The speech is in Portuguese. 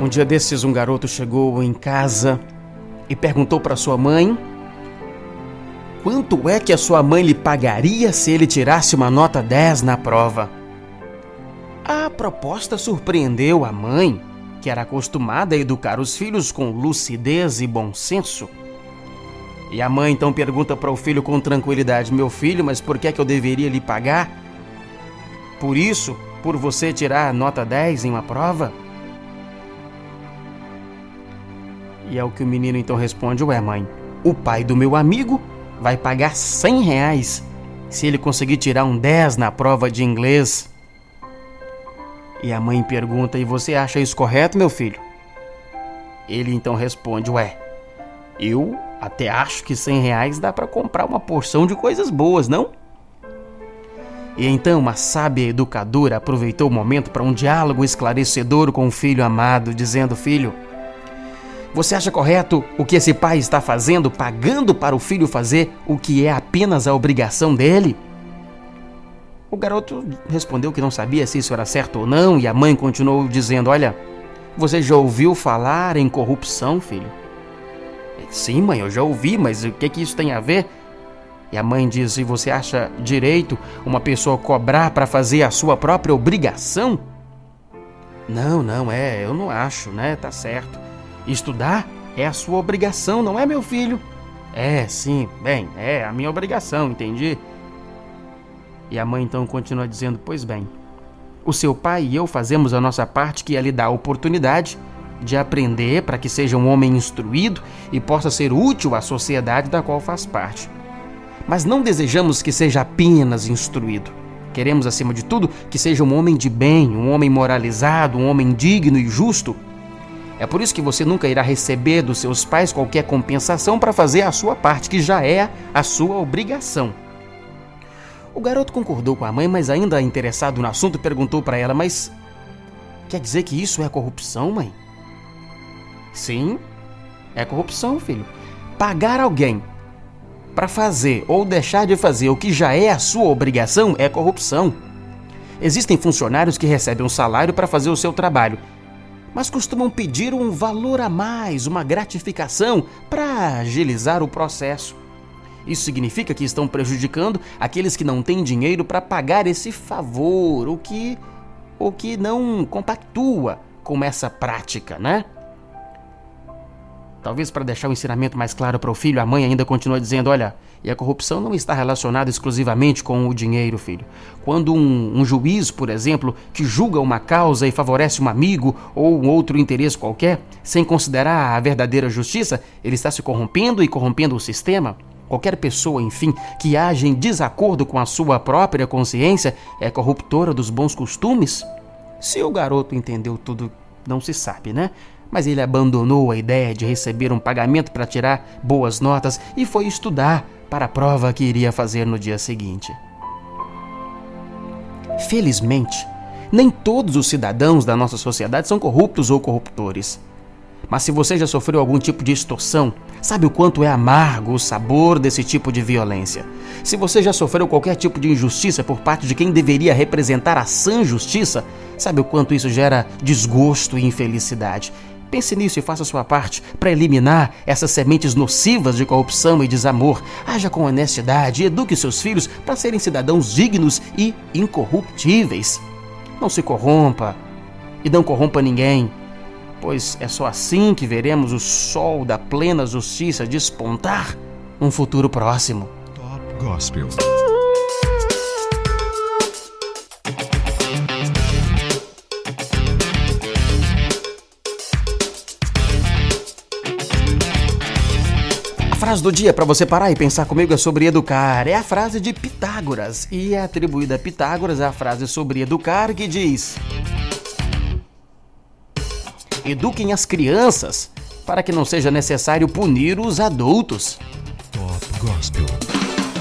Um dia desses, um garoto chegou em casa e perguntou para sua mãe quanto é que a sua mãe lhe pagaria se ele tirasse uma nota 10 na prova. A proposta surpreendeu a mãe, que era acostumada a educar os filhos com lucidez e bom senso. E a mãe então pergunta para o filho com tranquilidade: Meu filho, mas por que é que eu deveria lhe pagar? Por isso, por você tirar nota 10 em uma prova? E é o que o menino então responde: Ué, mãe, o pai do meu amigo vai pagar 100 reais se ele conseguir tirar um 10 na prova de inglês. E a mãe pergunta: E você acha isso correto, meu filho? Ele então responde: Ué, eu até acho que 100 reais dá para comprar uma porção de coisas boas, não? E então a sábia educadora aproveitou o momento para um diálogo esclarecedor com o filho amado, dizendo: Filho, você acha correto o que esse pai está fazendo, pagando para o filho fazer o que é apenas a obrigação dele? O garoto respondeu que não sabia se isso era certo ou não, e a mãe continuou dizendo: Olha, você já ouviu falar em corrupção, filho? Sim, mãe, eu já ouvi, mas o que, que isso tem a ver? E a mãe diz: você acha direito uma pessoa cobrar para fazer a sua própria obrigação? Não, não, é, eu não acho, né? Tá certo. Estudar é a sua obrigação, não é, meu filho? É, sim, bem, é a minha obrigação, entendi? E a mãe então continua dizendo: Pois bem, o seu pai e eu fazemos a nossa parte que é lhe dar a oportunidade de aprender para que seja um homem instruído e possa ser útil à sociedade da qual faz parte. Mas não desejamos que seja apenas instruído. Queremos, acima de tudo, que seja um homem de bem, um homem moralizado, um homem digno e justo é por isso que você nunca irá receber dos seus pais qualquer compensação para fazer a sua parte, que já é a sua obrigação. O garoto concordou com a mãe, mas ainda interessado no assunto, perguntou para ela: Mas quer dizer que isso é corrupção, mãe? Sim, é corrupção, filho. Pagar alguém para fazer ou deixar de fazer o que já é a sua obrigação é corrupção. Existem funcionários que recebem um salário para fazer o seu trabalho mas costumam pedir um valor a mais, uma gratificação para agilizar o processo. Isso significa que estão prejudicando aqueles que não têm dinheiro para pagar esse favor, o que o que não compactua com essa prática, né? Talvez para deixar o ensinamento mais claro para o filho, a mãe ainda continua dizendo: olha, e a corrupção não está relacionada exclusivamente com o dinheiro, filho. Quando um, um, juiz, por exemplo, que julga uma causa e favorece um amigo ou um outro interesse qualquer, sem considerar a verdadeira justiça, ele está se corrompendo e corrompendo o sistema. Qualquer pessoa, enfim, que age em desacordo com a sua própria consciência é corruptora dos bons costumes? Se o garoto entendeu tudo, não se sabe, né? Mas ele abandonou a ideia de receber um pagamento para tirar boas notas e foi estudar para a prova que iria fazer no dia seguinte. Felizmente, nem todos os cidadãos da nossa sociedade são corruptos ou corruptores. Mas se você já sofreu algum tipo de extorsão, sabe o quanto é amargo o sabor desse tipo de violência. Se você já sofreu qualquer tipo de injustiça por parte de quem deveria representar a sã justiça, sabe o quanto isso gera desgosto e infelicidade. Pense nisso e faça sua parte para eliminar essas sementes nocivas de corrupção e desamor. Haja com honestidade e eduque seus filhos para serem cidadãos dignos e incorruptíveis. Não se corrompa e não corrompa ninguém, pois é só assim que veremos o sol da plena justiça despontar num futuro próximo. Top Gospel. Frase do dia para você parar e pensar comigo é sobre educar. É a frase de Pitágoras e é atribuída a Pitágoras a frase sobre educar que diz: Eduquem as crianças para que não seja necessário punir os adultos. Top Gospel.